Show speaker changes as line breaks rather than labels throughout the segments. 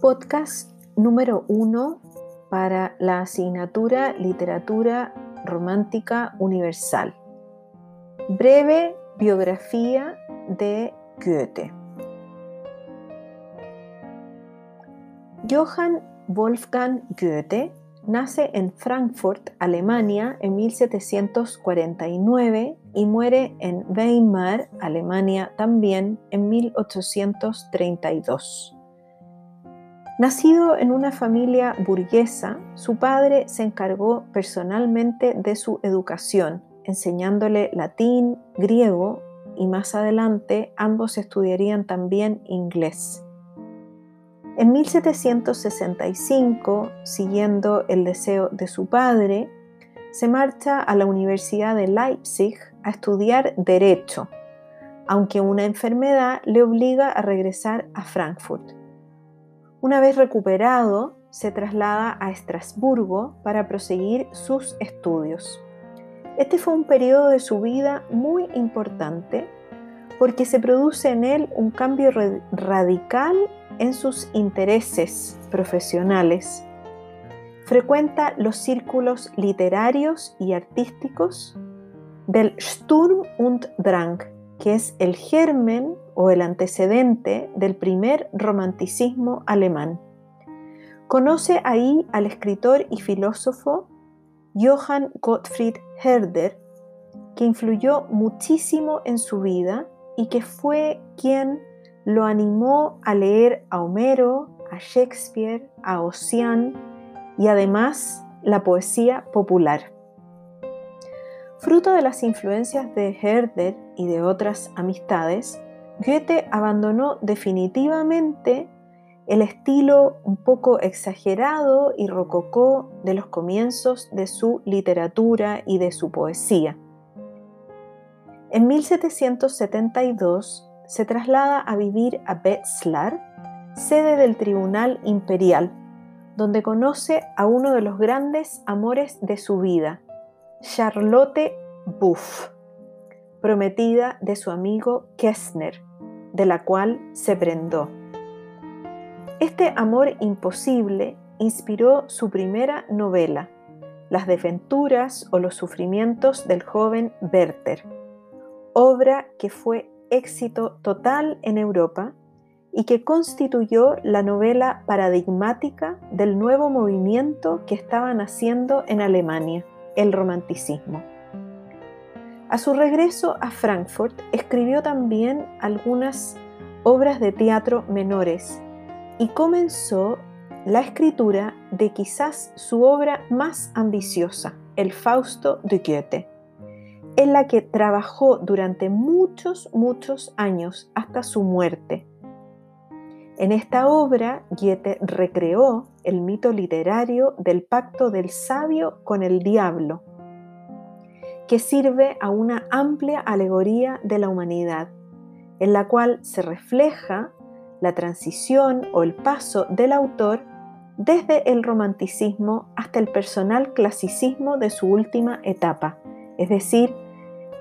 Podcast número uno para la asignatura Literatura Romántica Universal. Breve biografía de Goethe. Johann Wolfgang Goethe nace en Frankfurt, Alemania, en 1749 y muere en Weimar, Alemania, también en 1832. Nacido en una familia burguesa, su padre se encargó personalmente de su educación, enseñándole latín, griego y más adelante ambos estudiarían también inglés. En 1765, siguiendo el deseo de su padre, se marcha a la Universidad de Leipzig a estudiar Derecho, aunque una enfermedad le obliga a regresar a Frankfurt. Una vez recuperado, se traslada a Estrasburgo para proseguir sus estudios. Este fue un periodo de su vida muy importante porque se produce en él un cambio radical en sus intereses profesionales. Frecuenta los círculos literarios y artísticos del Sturm und Drang, que es el germen o el antecedente del primer romanticismo alemán. Conoce ahí al escritor y filósofo Johann Gottfried Herder, que influyó muchísimo en su vida y que fue quien lo animó a leer a Homero, a Shakespeare, a Ossian y además la poesía popular. Fruto de las influencias de Herder y de otras amistades, Goethe abandonó definitivamente el estilo un poco exagerado y rococó de los comienzos de su literatura y de su poesía. En 1772 se traslada a vivir a Wetzlar, sede del Tribunal Imperial, donde conoce a uno de los grandes amores de su vida, Charlotte Buff, prometida de su amigo Kessner, de la cual se prendó. Este amor imposible inspiró su primera novela, Las desventuras o los sufrimientos del joven Werther, obra que fue éxito total en Europa y que constituyó la novela paradigmática del nuevo movimiento que estaba naciendo en Alemania el romanticismo. A su regreso a Frankfurt escribió también algunas obras de teatro menores y comenzó la escritura de quizás su obra más ambiciosa, El Fausto de Goethe, en la que trabajó durante muchos, muchos años hasta su muerte. En esta obra, Goethe recreó el mito literario del pacto del sabio con el diablo, que sirve a una amplia alegoría de la humanidad, en la cual se refleja la transición o el paso del autor desde el romanticismo hasta el personal clasicismo de su última etapa. Es decir,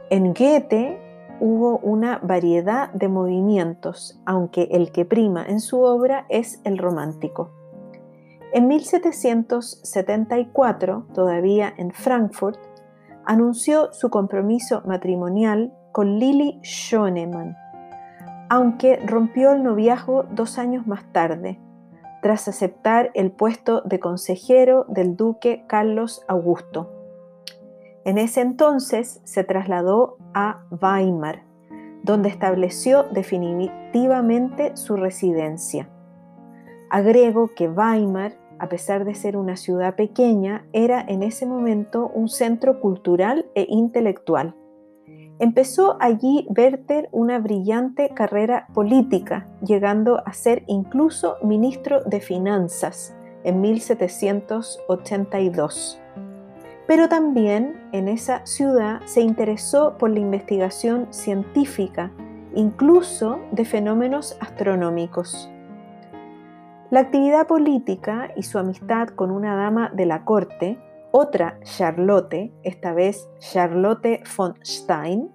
en Goethe hubo una variedad de movimientos, aunque el que prima en su obra es el romántico. En 1774, todavía en Frankfurt, anunció su compromiso matrimonial con Lily Schoenemann, aunque rompió el noviazgo dos años más tarde, tras aceptar el puesto de consejero del duque Carlos Augusto. En ese entonces se trasladó a Weimar, donde estableció definitivamente su residencia. Agrego que Weimar, a pesar de ser una ciudad pequeña, era en ese momento un centro cultural e intelectual. Empezó allí Werther una brillante carrera política, llegando a ser incluso ministro de Finanzas en 1782. Pero también en esa ciudad se interesó por la investigación científica, incluso de fenómenos astronómicos. La actividad política y su amistad con una dama de la corte, otra Charlotte, esta vez Charlotte von Stein,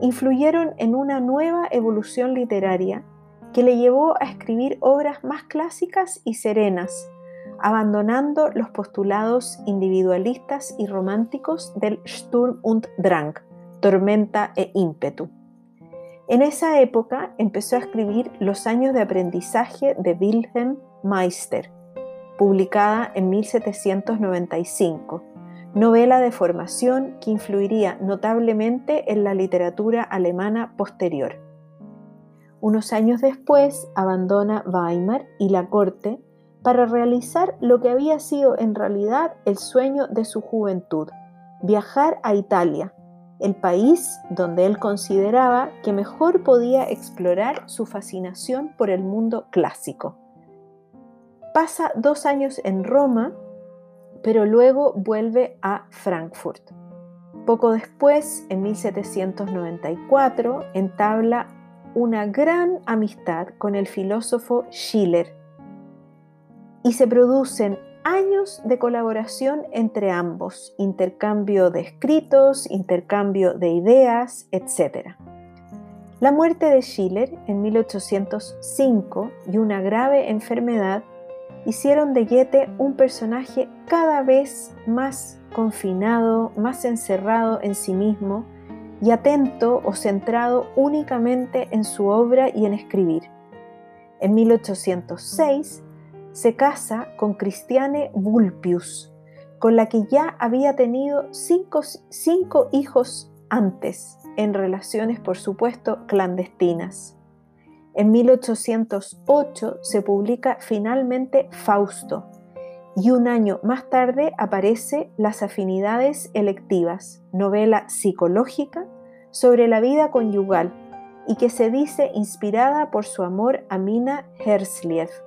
influyeron en una nueva evolución literaria que le llevó a escribir obras más clásicas y serenas, abandonando los postulados individualistas y románticos del Sturm und Drang, tormenta e ímpetu. En esa época empezó a escribir Los años de aprendizaje de Wilhelm Meister, publicada en 1795, novela de formación que influiría notablemente en la literatura alemana posterior. Unos años después abandona Weimar y la corte para realizar lo que había sido en realidad el sueño de su juventud, viajar a Italia, el país donde él consideraba que mejor podía explorar su fascinación por el mundo clásico. Pasa dos años en Roma, pero luego vuelve a Frankfurt. Poco después, en 1794, entabla una gran amistad con el filósofo Schiller y se producen años de colaboración entre ambos, intercambio de escritos, intercambio de ideas, etc. La muerte de Schiller en 1805 y una grave enfermedad hicieron de Goethe un personaje cada vez más confinado, más encerrado en sí mismo y atento o centrado únicamente en su obra y en escribir. En 1806 se casa con Christiane Vulpius, con la que ya había tenido cinco, cinco hijos antes, en relaciones por supuesto clandestinas. En 1808 se publica finalmente Fausto y un año más tarde aparece Las afinidades electivas, novela psicológica sobre la vida conyugal y que se dice inspirada por su amor a Mina Herzlief.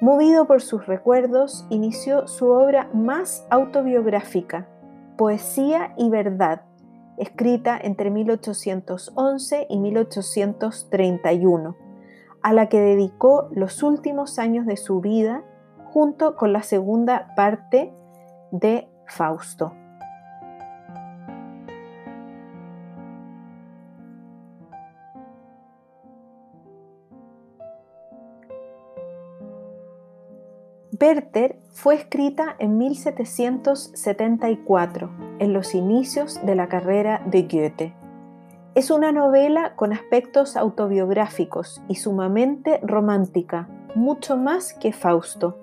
Movido por sus recuerdos, inició su obra más autobiográfica, Poesía y Verdad, escrita entre 1811 y 1831, a la que dedicó los últimos años de su vida junto con la segunda parte de Fausto. Werther fue escrita en 1774, en los inicios de la carrera de Goethe. Es una novela con aspectos autobiográficos y sumamente romántica, mucho más que Fausto.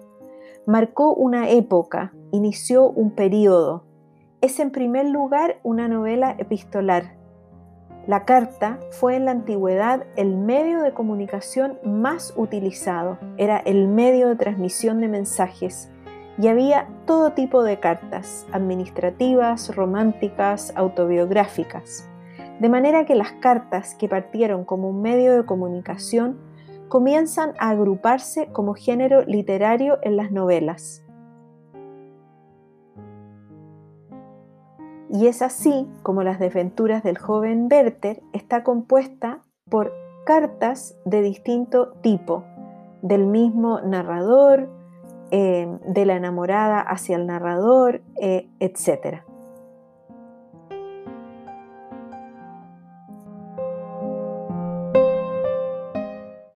Marcó una época, inició un periodo. Es en primer lugar una novela epistolar, la carta fue en la antigüedad el medio de comunicación más utilizado, era el medio de transmisión de mensajes y había todo tipo de cartas, administrativas, románticas, autobiográficas. De manera que las cartas que partieron como un medio de comunicación comienzan a agruparse como género literario en las novelas. Y es así como las desventuras del joven Werther está compuesta por cartas de distinto tipo, del mismo narrador, eh, de la enamorada hacia el narrador, eh, etc.